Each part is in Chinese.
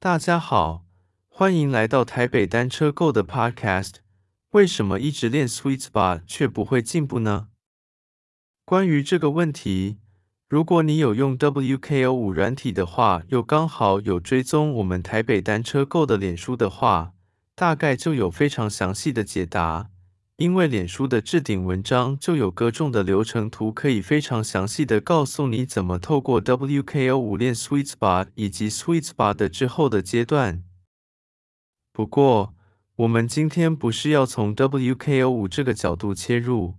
大家好，欢迎来到台北单车购的 Podcast。为什么一直练 Sweet Spot 却不会进步呢？关于这个问题，如果你有用 WKO 五软体的话，又刚好有追踪我们台北单车购的脸书的话，大概就有非常详细的解答。因为脸书的置顶文章就有各种的流程图，可以非常详细的告诉你怎么透过 WKO 五练 Sweet Spot 以及 Sweet Spot 的之后的阶段。不过，我们今天不是要从 WKO 五这个角度切入，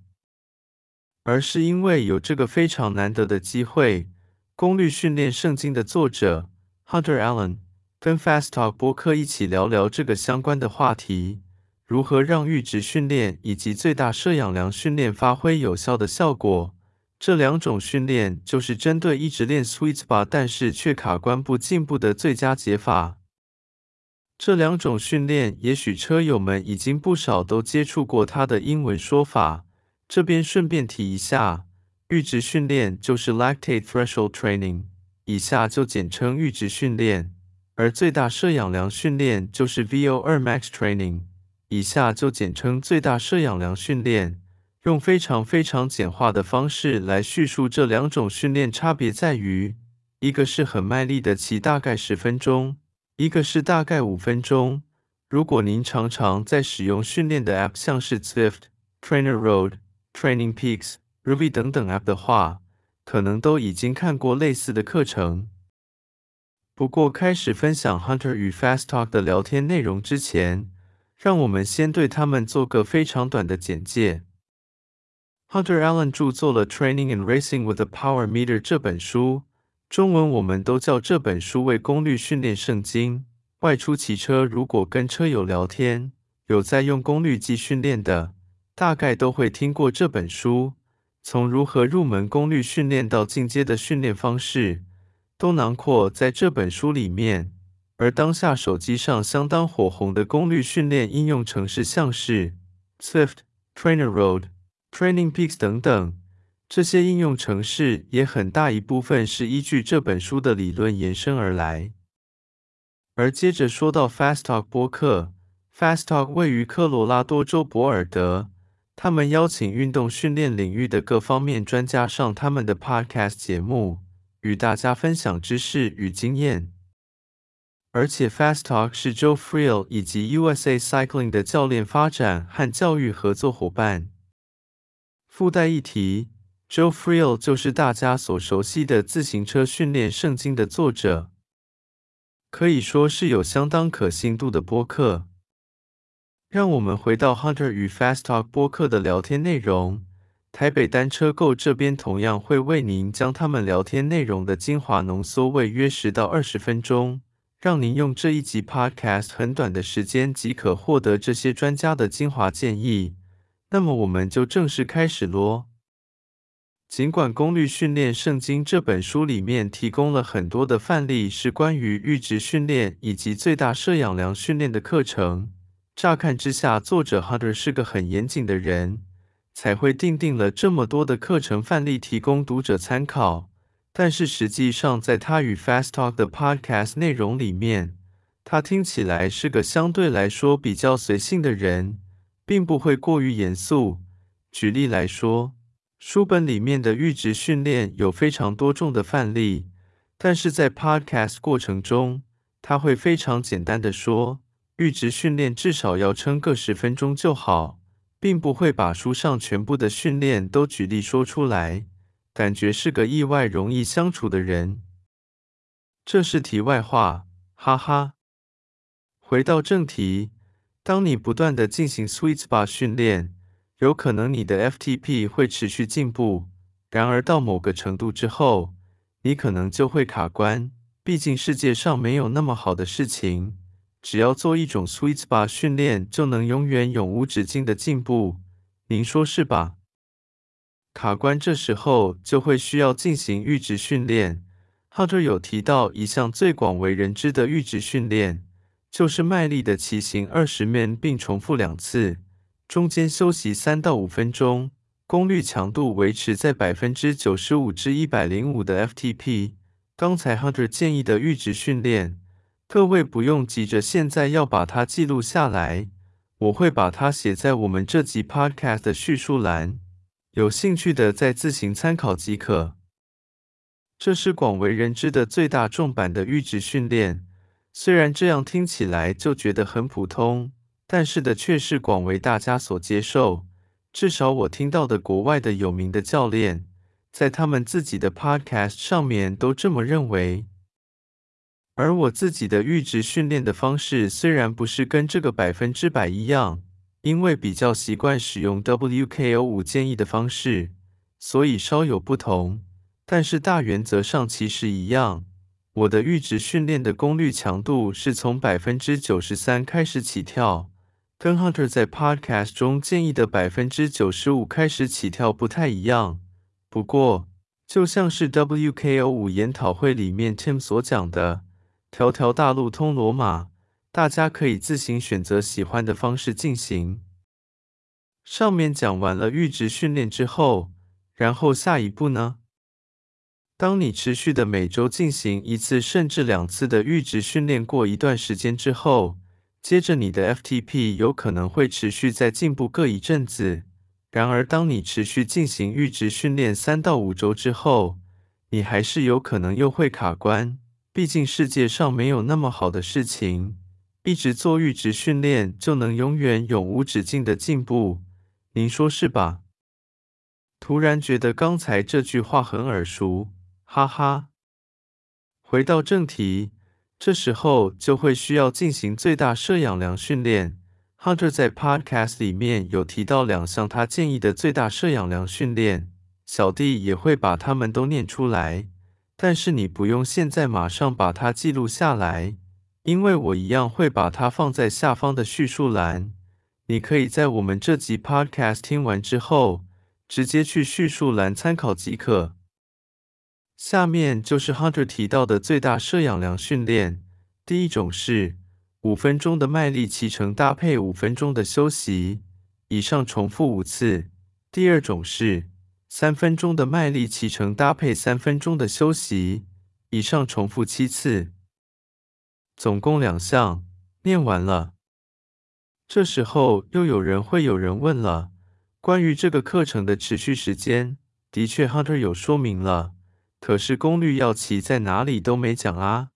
而是因为有这个非常难得的机会，功率训练圣经的作者 Hunter Allen 跟 Fast Talk 播客一起聊聊这个相关的话题。如何让阈值训练以及最大摄氧量训练发挥有效的效果？这两种训练就是针对一直练 Sweet Spot 但是却卡关不进步的最佳解法。这两种训练，也许车友们已经不少都接触过它的英文说法。这边顺便提一下，阈值训练就是 Lactate Threshold Training，以下就简称阈值训练；而最大摄氧量训练就是 VO2 Max Training。以下就简称最大摄氧量训练，用非常非常简化的方式来叙述这两种训练差别在于，一个是很卖力的骑大概十分钟，一个是大概五分钟。如果您常常在使用训练的 App，像是 Zwift、Trainer Road、Training Peaks、Ruby 等等 App 的话，可能都已经看过类似的课程。不过，开始分享 Hunter 与 Fast Talk 的聊天内容之前，让我们先对他们做个非常短的简介。Hunter Allen 著作了《Training and Racing with a Power Meter》这本书，中文我们都叫这本书为功率训练圣经。外出骑车，如果跟车友聊天，有在用功率计训练的，大概都会听过这本书。从如何入门功率训练到进阶的训练方式，都囊括在这本书里面。而当下手机上相当火红的功率训练应用程式，像是 Swift、Trainer Road、Training Peaks 等等，这些应用程式也很大一部分是依据这本书的理论延伸而来。而接着说到 Fast Talk 播客，Fast Talk 位于科罗拉多州博尔德，他们邀请运动训练领域的各方面专家上他们的 Podcast 节目，与大家分享知识与经验。而且，Fast Talk 是 Joe Friel 以及 USA Cycling 的教练发展和教育合作伙伴。附带一提，Joe Friel 就是大家所熟悉的自行车训练圣经的作者，可以说是有相当可信度的播客。让我们回到 Hunter 与 Fast Talk 播客的聊天内容。台北单车购这边同样会为您将他们聊天内容的精华浓缩为约十到二十分钟。让您用这一集 Podcast 很短的时间即可获得这些专家的精华建议。那么我们就正式开始咯。尽管《功率训练圣经》这本书里面提供了很多的范例，是关于阈值训练以及最大摄氧量训练的课程。乍看之下，作者 Hunter 是个很严谨的人，才会定定了这么多的课程范例提供读者参考。但是实际上，在他与 Fast Talk 的 Podcast 内容里面，他听起来是个相对来说比较随性的人，并不会过于严肃。举例来说，书本里面的阈值训练有非常多种的范例，但是在 Podcast 过程中，他会非常简单的说，阈值训练至少要撑个十分钟就好，并不会把书上全部的训练都举例说出来。感觉是个意外容易相处的人。这是题外话，哈哈。回到正题，当你不断地进行 Sweet Spot 训练，有可能你的 FTP 会持续进步。然而到某个程度之后，你可能就会卡关。毕竟世界上没有那么好的事情，只要做一种 Sweet Spot 训练，就能永远永无止境的进步。您说是吧？卡关这时候就会需要进行阈值训练。Hunter 有提到一项最广为人知的阈值训练，就是卖力的骑行二十 m 并重复两次，中间休息三到五分钟，功率强度维持在百分之九十五至一百零五的 FTP。刚才 Hunter 建议的阈值训练，各位不用急着现在要把它记录下来，我会把它写在我们这集 Podcast 的叙述栏，有兴趣的再自行参考即可。这是广为人知的最大众版的阈值训练，虽然这样听起来就觉得很普通，但是的确是广为大家所接受。至少我听到的国外的有名的教练，在他们自己的 Podcast 上面都这么认为。而我自己的阈值训练的方式虽然不是跟这个百分之百一样，因为比较习惯使用 WKO 五建议的方式，所以稍有不同。但是大原则上其实一样，我的阈值训练的功率强度是从百分之九十三开始起跳，跟 Hunter 在 Podcast 中建议的百分之九十五开始起跳不太一样。不过，就像是 WKO 五研讨会里面 Tim 所讲的，条条大路通罗马，大家可以自行选择喜欢的方式进行。上面讲完了阈值训练之后，然后下一步呢？当你持续的每周进行一次甚至两次的阈值训练过一段时间之后，接着你的 FTP 有可能会持续在进步个一阵子。然而，当你持续进行阈值训练三到五周之后，你还是有可能又会卡关。毕竟世界上没有那么好的事情，一直做阈值训练就能永远永无止境的进步。您说是吧？突然觉得刚才这句话很耳熟。哈哈，回到正题，这时候就会需要进行最大摄氧量训练。Hunter 在 Podcast 里面有提到两项他建议的最大摄氧量训练，小弟也会把它们都念出来。但是你不用现在马上把它记录下来，因为我一样会把它放在下方的叙述栏。你可以在我们这集 Podcast 听完之后，直接去叙述栏参考即可。下面就是 Hunter 提到的最大摄氧量训练。第一种是五分钟的麦力骑乘搭配五分钟的休息，以上重复五次。第二种是三分钟的麦力骑乘搭配三分钟的休息，以上重复七次。总共两项，念完了。这时候又有人会有人问了，关于这个课程的持续时间，的确 Hunter 有说明了。可是功率要骑在哪里都没讲啊，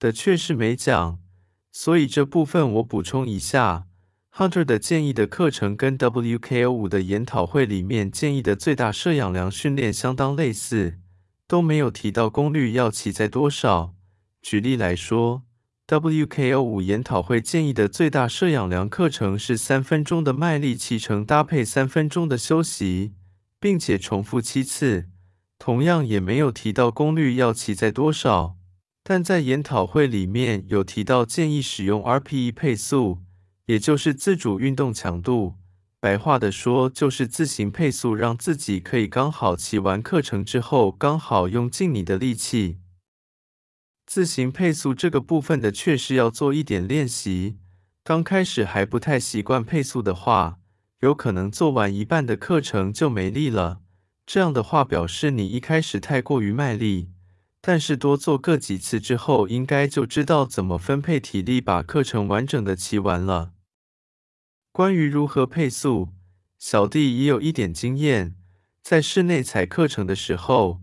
的确是没讲，所以这部分我补充一下，Hunter 的建议的课程跟 WKO 五的研讨会里面建议的最大摄氧量训练相当类似，都没有提到功率要骑在多少。举例来说，WKO 五研讨会建议的最大摄氧量课程是三分钟的卖力骑乘搭配三分钟的休息，并且重复七次。同样也没有提到功率要骑在多少，但在研讨会里面有提到建议使用 RPE 配速，也就是自主运动强度。白话的说，就是自行配速，让自己可以刚好骑完课程之后，刚好用尽你的力气。自行配速这个部分的确是要做一点练习，刚开始还不太习惯配速的话，有可能做完一半的课程就没力了。这样的话表示你一开始太过于卖力，但是多做个几次之后，应该就知道怎么分配体力，把课程完整的骑完了。关于如何配速，小弟也有一点经验，在室内踩课程的时候，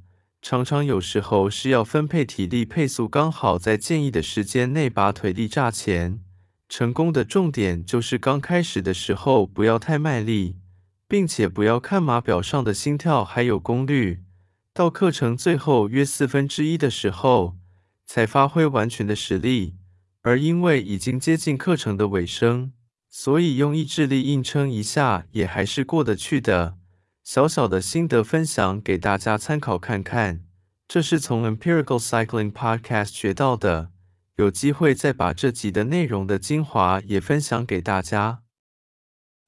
常常有时候是要分配体力配速，刚好在建议的时间内把腿力榨前。成功的重点就是刚开始的时候不要太卖力。并且不要看码表上的心跳还有功率，到课程最后约四分之一的时候才发挥完全的实力。而因为已经接近课程的尾声，所以用意志力硬撑一下也还是过得去的。小小的心得分享给大家参考看看，这是从 Empirical Cycling Podcast 学到的。有机会再把这集的内容的精华也分享给大家。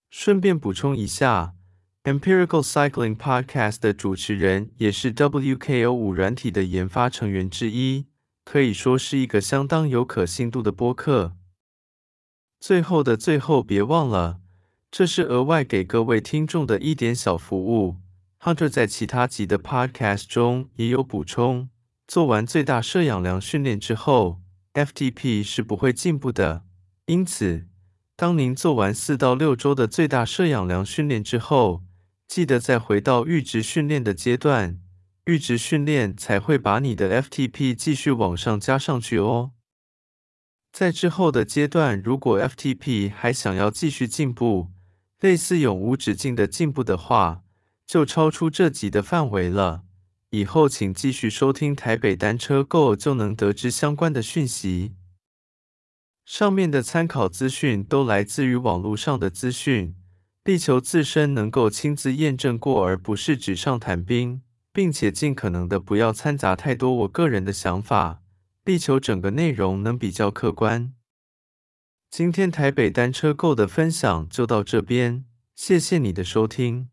顺便补充一下，Empirical Cycling Podcast 的主持人也是 WKO 五软体的研发成员之一，可以说是一个相当有可信度的播客。最后的最后，别忘了，这是额外给各位听众的一点小服务。Hunter 在其他集的 Podcast 中也有补充，做完最大摄氧量训练之后 FTP 是不会进步的。因此，当您做完四到六周的最大摄氧量训练之后，记得再回到阈值训练的阶段，阈值训练才会把你的 FTP 继续往上加上去哦。在之后的阶段，如果 FTP 还想要继续进步，类似永无止境的进步的话，就超出这集的范围了。以后请继续收听台北单车 Go，就能得知相关的讯息。上面的参考资讯都来自于网络上的资讯，力求自身能够亲自验证过，而不是纸上谈兵，并且尽可能的不要掺杂太多我个人的想法，力求整个内容能比较客观。今天台北单车购的分享就到这边，谢谢你的收听。